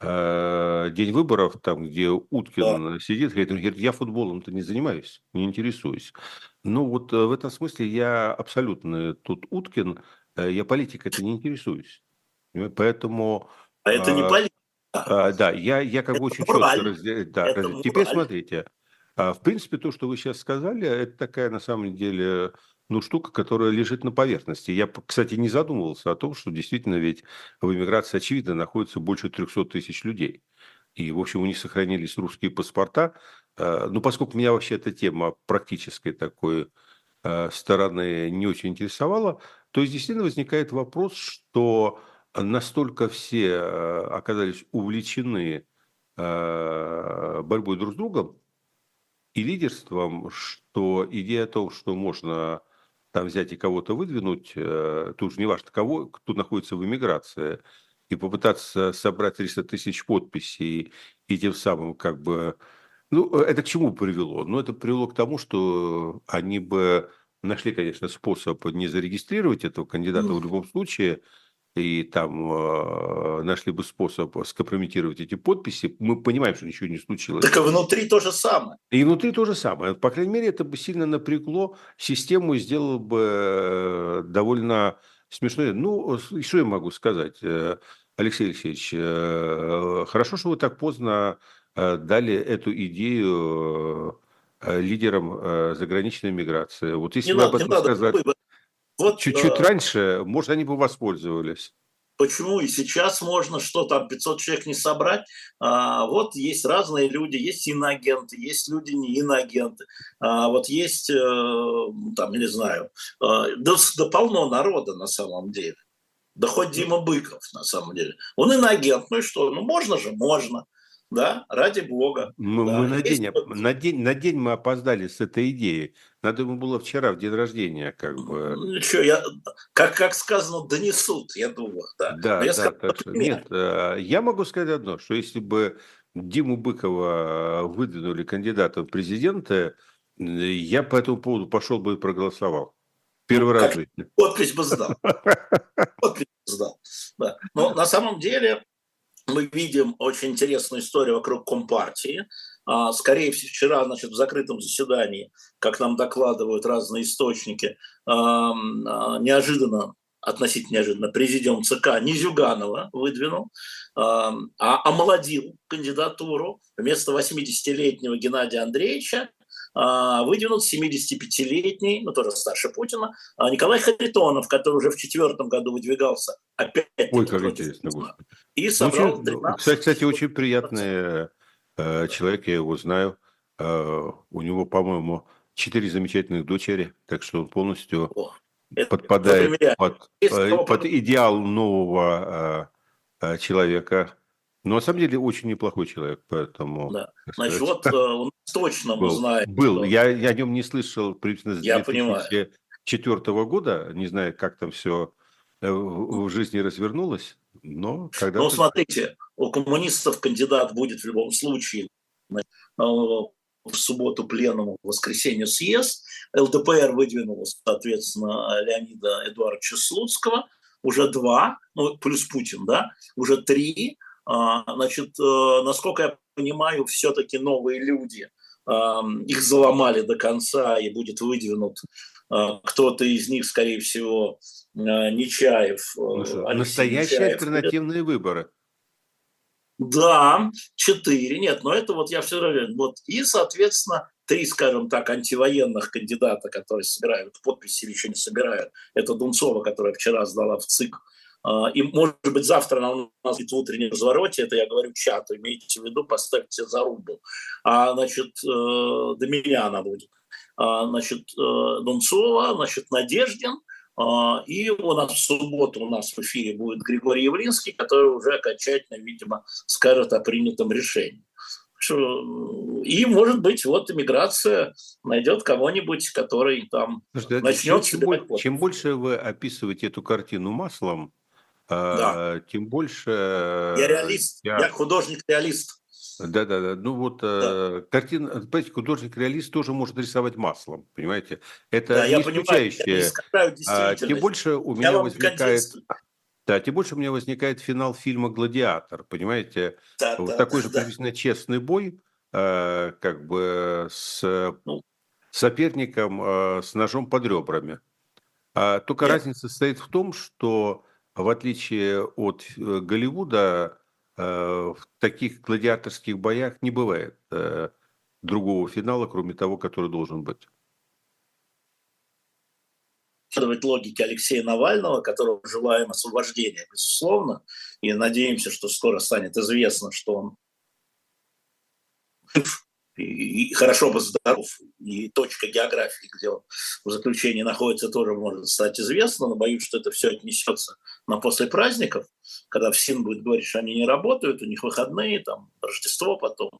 день выборов, там, где Уткин да. сидит, говорит, говорит, я футболом-то не занимаюсь, не интересуюсь. Ну, вот э, в этом смысле я абсолютно тут Уткин, э, я политикой это не интересуюсь. Поэтому... А это не политика. А, да, я, я как бы очень четко разделяю. Да, раз... Теперь смотрите, а, в принципе, то, что вы сейчас сказали, это такая на самом деле ну, штука, которая лежит на поверхности. Я, кстати, не задумывался о том, что действительно ведь в эмиграции, очевидно, находится больше 300 тысяч людей. И, в общем, у них сохранились русские паспорта. Э, ну, поскольку меня вообще эта тема практической такой э, стороны не очень интересовала, то есть действительно возникает вопрос, что настолько все э, оказались увлечены борьбой друг с другом и лидерством, что идея о том, что можно там взять и кого-то выдвинуть, э, тут же не важно кого, кто находится в эмиграции, и попытаться собрать 300 тысяч подписей и тем самым как бы... Ну, это к чему привело? Ну, это привело к тому, что они бы нашли, конечно, способ не зарегистрировать этого кандидата в любом случае, и там э, нашли бы способ скомпрометировать эти подписи, мы понимаем, что ничего не случилось. Так и внутри то же самое. И внутри то же самое. По крайней мере, это бы сильно напрягло систему и сделало бы э, довольно смешно. Ну, что я могу сказать, э, Алексей Алексеевич, э, хорошо, что вы так поздно дали эту идею лидерам заграничной миграции. Вот если не вы надо, об этом сказали... Вот, Чуть-чуть э, раньше, может, они бы воспользовались. Почему и сейчас можно что там 500 человек не собрать? А, вот есть разные люди, есть иноагенты, есть люди не иноагенты. А, вот есть, э, там, не знаю, э, да, да полно народа на самом деле. Да хоть Дима Быков на самом деле. Он иноагент, ну и что? Ну можно же, можно. Да, ради бога. Мы, да. мы на, день, на, день, на день мы опоздали с этой идеей. Надо ему было вчера, в день рождения, как бы. Ну, что, я, как, как сказано, донесут, я думаю. Да, да, да сказал, так что, нет, э, я могу сказать одно, что если бы Диму Быкова выдвинули кандидатом в президенты, я по этому поводу пошел бы и проголосовал. Первый ну, раз. Подпись бы сдал. Подпись бы сдал. Да. Но на самом деле мы видим очень интересную историю вокруг Компартии. А, скорее всего, вчера значит, в закрытом заседании, как нам докладывают разные источники, а, неожиданно относительно неожиданно, президиум ЦК Низюганова выдвинул, а омолодил кандидатуру вместо 80-летнего Геннадия Андреевича выдвинут 75-летний, ну тоже старше Путина, а, Николай Харитонов, который уже в четвертом году выдвигался опять Ой, как интересно, Господи. И собрал очень, 13... Кстати, очень приятный э, человек, я его знаю. Э, у него, по-моему, четыре замечательных дочери, так что он полностью О, подпадает под, э, под идеал нового э, человека но на самом деле очень неплохой человек, поэтому... Да. Значит, вот э, у нас точно был, мы знаем. Был, что... я, я о нем не слышал примерно с 2004 года, не знаю, как там все э, в, в жизни развернулось, но когда... Ну, смотрите, у коммунистов кандидат будет в любом случае э, в субботу пленуму, в воскресенье съезд. ЛДПР выдвинула, соответственно, Леонида Эдуардовича Слуцкого, уже два, ну, плюс Путин, да, уже три, значит, э, насколько я понимаю, все-таки новые люди, их заломали до конца и будет выдвинут а, кто-то из них, скорее всего, а, Нечаев. Э, ну, настоящие Нечаев. альтернативные выборы. Да, четыре. Нет, но это вот я все равно. Вот. И, соответственно, три, скажем так, антивоенных кандидата, которые собирают подписи или еще не собирают. Это Дунцова, которая вчера сдала в ЦИК а, и, может быть, завтра у нас будет в утреннем развороте, это я говорю чату, имейте в виду, поставьте зарубу. А, значит, э, до меня она будет. А, значит, э, Дунцова, значит, Надеждин, а, и у нас в субботу у нас в эфире будет Григорий Явлинский, который уже окончательно, видимо, скажет о принятом решении. И, может быть, вот иммиграция найдет кого-нибудь, который там Слушайте, начнет... Чем, чем больше вы описываете эту картину маслом, да. А, тем больше... Я реалист, я, я художник-реалист. Да-да-да. Ну вот да. э, картина, понимаете, художник-реалист тоже может рисовать маслом, понимаете? Это да, не исключающее. А, тем больше у меня возникает... Да, тем больше у меня возникает финал фильма «Гладиатор», понимаете? Да, вот да, такой же да. приблизительно честный бой, э, как бы с ну. соперником э, с ножом под ребрами. А, только Нет. разница состоит в том, что в отличие от э, Голливуда, э, в таких гладиаторских боях не бывает э, другого финала, кроме того, который должен быть. логике Алексея Навального, которого желаем освобождения, безусловно, и надеемся, что скоро станет известно, что он и хорошо бы здоров, и точка географии, где он в заключении находится, тоже может стать известна, но боюсь, что это все отнесется на после праздников, когда ФСИН будет говорить, что они не работают, у них выходные, там Рождество, потом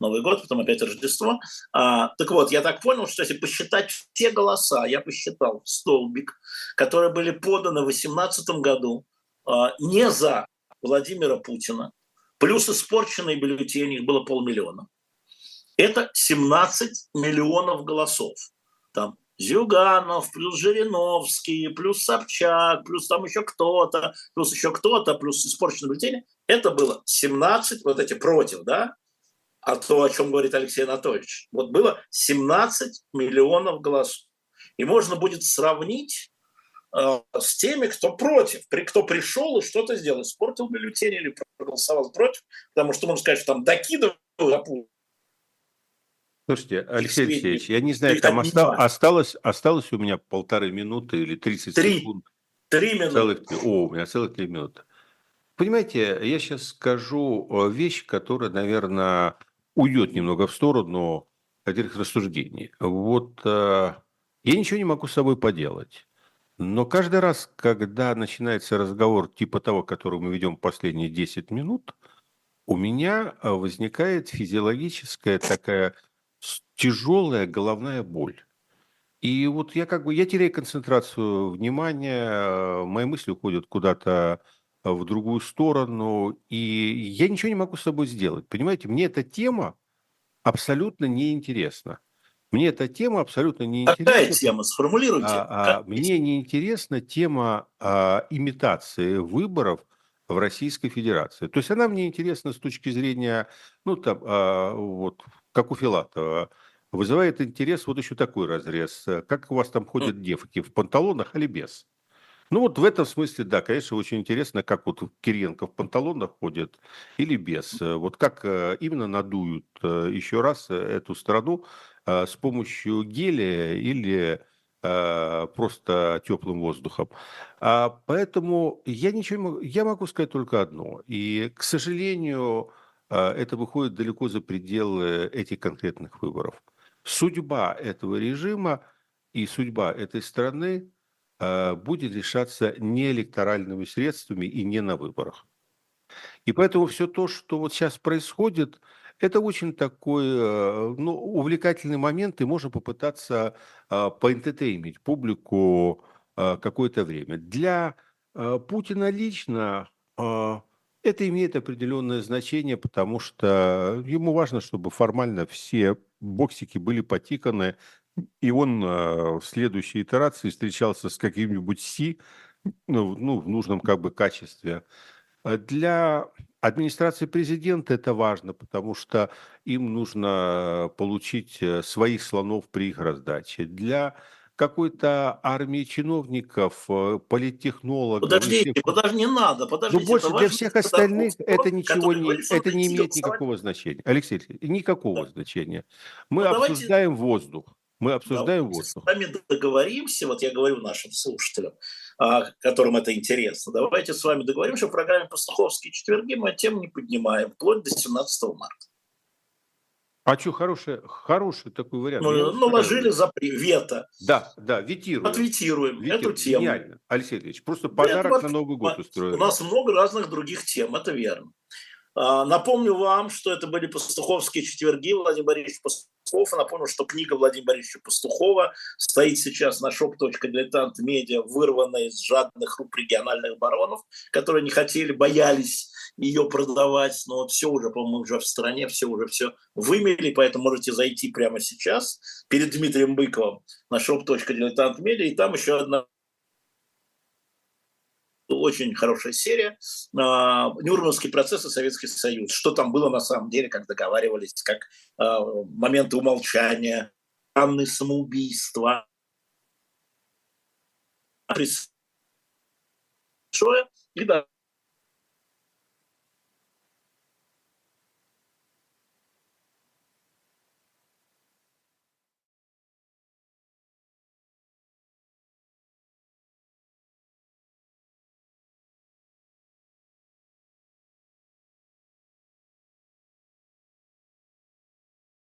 Новый год, потом опять Рождество. А, так вот, я так понял, что если посчитать все голоса, я посчитал столбик, которые были поданы в 2018 году а, не за Владимира Путина, плюс испорченные бюллетени, их было полмиллиона – это 17 миллионов голосов. Там Зюганов, плюс Жириновский, плюс Собчак, плюс там еще кто-то, плюс еще кто-то, плюс испорченное бюллетени. Это было 17, вот эти против, да, а то, о чем говорит Алексей Анатольевич. Вот было 17 миллионов голосов. И можно будет сравнить э, с теми, кто против, при, кто пришел и что-то сделал, испортил бюллетень или проголосовал против, потому что можно сказать, что там докидывают Слушайте, Алексей Алексеевич, я не знаю, там оста- осталось, осталось у меня полторы минуты или 30 три, секунд. Три минуты. Целых, о, у меня целых три минуты. Понимаете, я сейчас скажу э, вещь, которая, наверное, уйдет немного в сторону этих рассуждений. Вот э, я ничего не могу с собой поделать. Но каждый раз, когда начинается разговор типа того, который мы ведем последние 10 минут, у меня а, возникает физиологическая такая тяжелая головная боль. И вот я как бы, я теряю концентрацию внимания, мои мысли уходят куда-то в другую сторону, и я ничего не могу с собой сделать. Понимаете, мне эта тема абсолютно неинтересна. Мне эта тема абсолютно неинтересна. Какая тема? Сформулируйте. А, а, мне неинтересна тема а, имитации выборов в Российской Федерации. То есть она мне интересна с точки зрения, ну, там, а, вот, как у Филатова, вызывает интерес вот еще такой разрез. Как у вас там ходят девки, в панталонах или без? Ну вот в этом смысле, да, конечно, очень интересно, как вот Кириенко в панталонах ходит или без. Вот как э, именно надуют э, еще раз эту страну э, с помощью гелия или просто теплым воздухом. А поэтому я ничего я могу сказать только одно. И, к сожалению, это выходит далеко за пределы этих конкретных выборов. Судьба этого режима и судьба этой страны Э, будет решаться не электоральными средствами и не на выборах. И поэтому все то, что вот сейчас происходит, это очень такой э, ну, увлекательный момент, и можно попытаться э, поэнтетеймить публику какое-то время. Для Путина лично это имеет определенное значение, потому что ему важно, чтобы формально все боксики были потиканы, и он э, в следующей итерации встречался с каким-нибудь Си, ну, ну, в нужном как бы качестве. А для администрации президента это важно, потому что им нужно получить э, своих слонов при их раздаче. Для какой-то армии чиновников, э, политтехнологов. Подождите, всех... подожди, не надо, подождите. Но больше для всех остальных это ничего не, это не имеет никакого значения. Алексей, никакого да. значения. Мы ну, обсуждаем давайте... воздух. Мы обсуждаем да, воздух. С вами договоримся, вот я говорю нашим слушателям, а, которым это интересно, давайте с вами договоримся, что в программе «Пастуховские четверги» мы тему не поднимаем, вплоть до 17 марта. А что, хороший, хороший такой вариант. Ну, наложили запрет, вето. Да, да, ветируем. Ответируем Ветир... эту тему. Гениально, Алексей Ильич, просто подарок это, на Новый год устроили. У нас много разных других тем, это верно. А, напомню вам, что это были пастуховские четверги. Владимир Борисович Пастухов. напомню, что книга Владимира Борисовича Пастухова стоит сейчас на shop.diletant.media, вырванная из жадных рук региональных баронов, которые не хотели, боялись ее продавать. Но все уже, по-моему, уже в стране, все уже все вымели, поэтому можете зайти прямо сейчас перед Дмитрием Быковым на shop.diletant.media, и там еще одна очень хорошая серия. А, Нюрнбергский процесс и Советский Союз. Что там было на самом деле, как договаривались, как а, моменты умолчания, данные самоубийства. И да,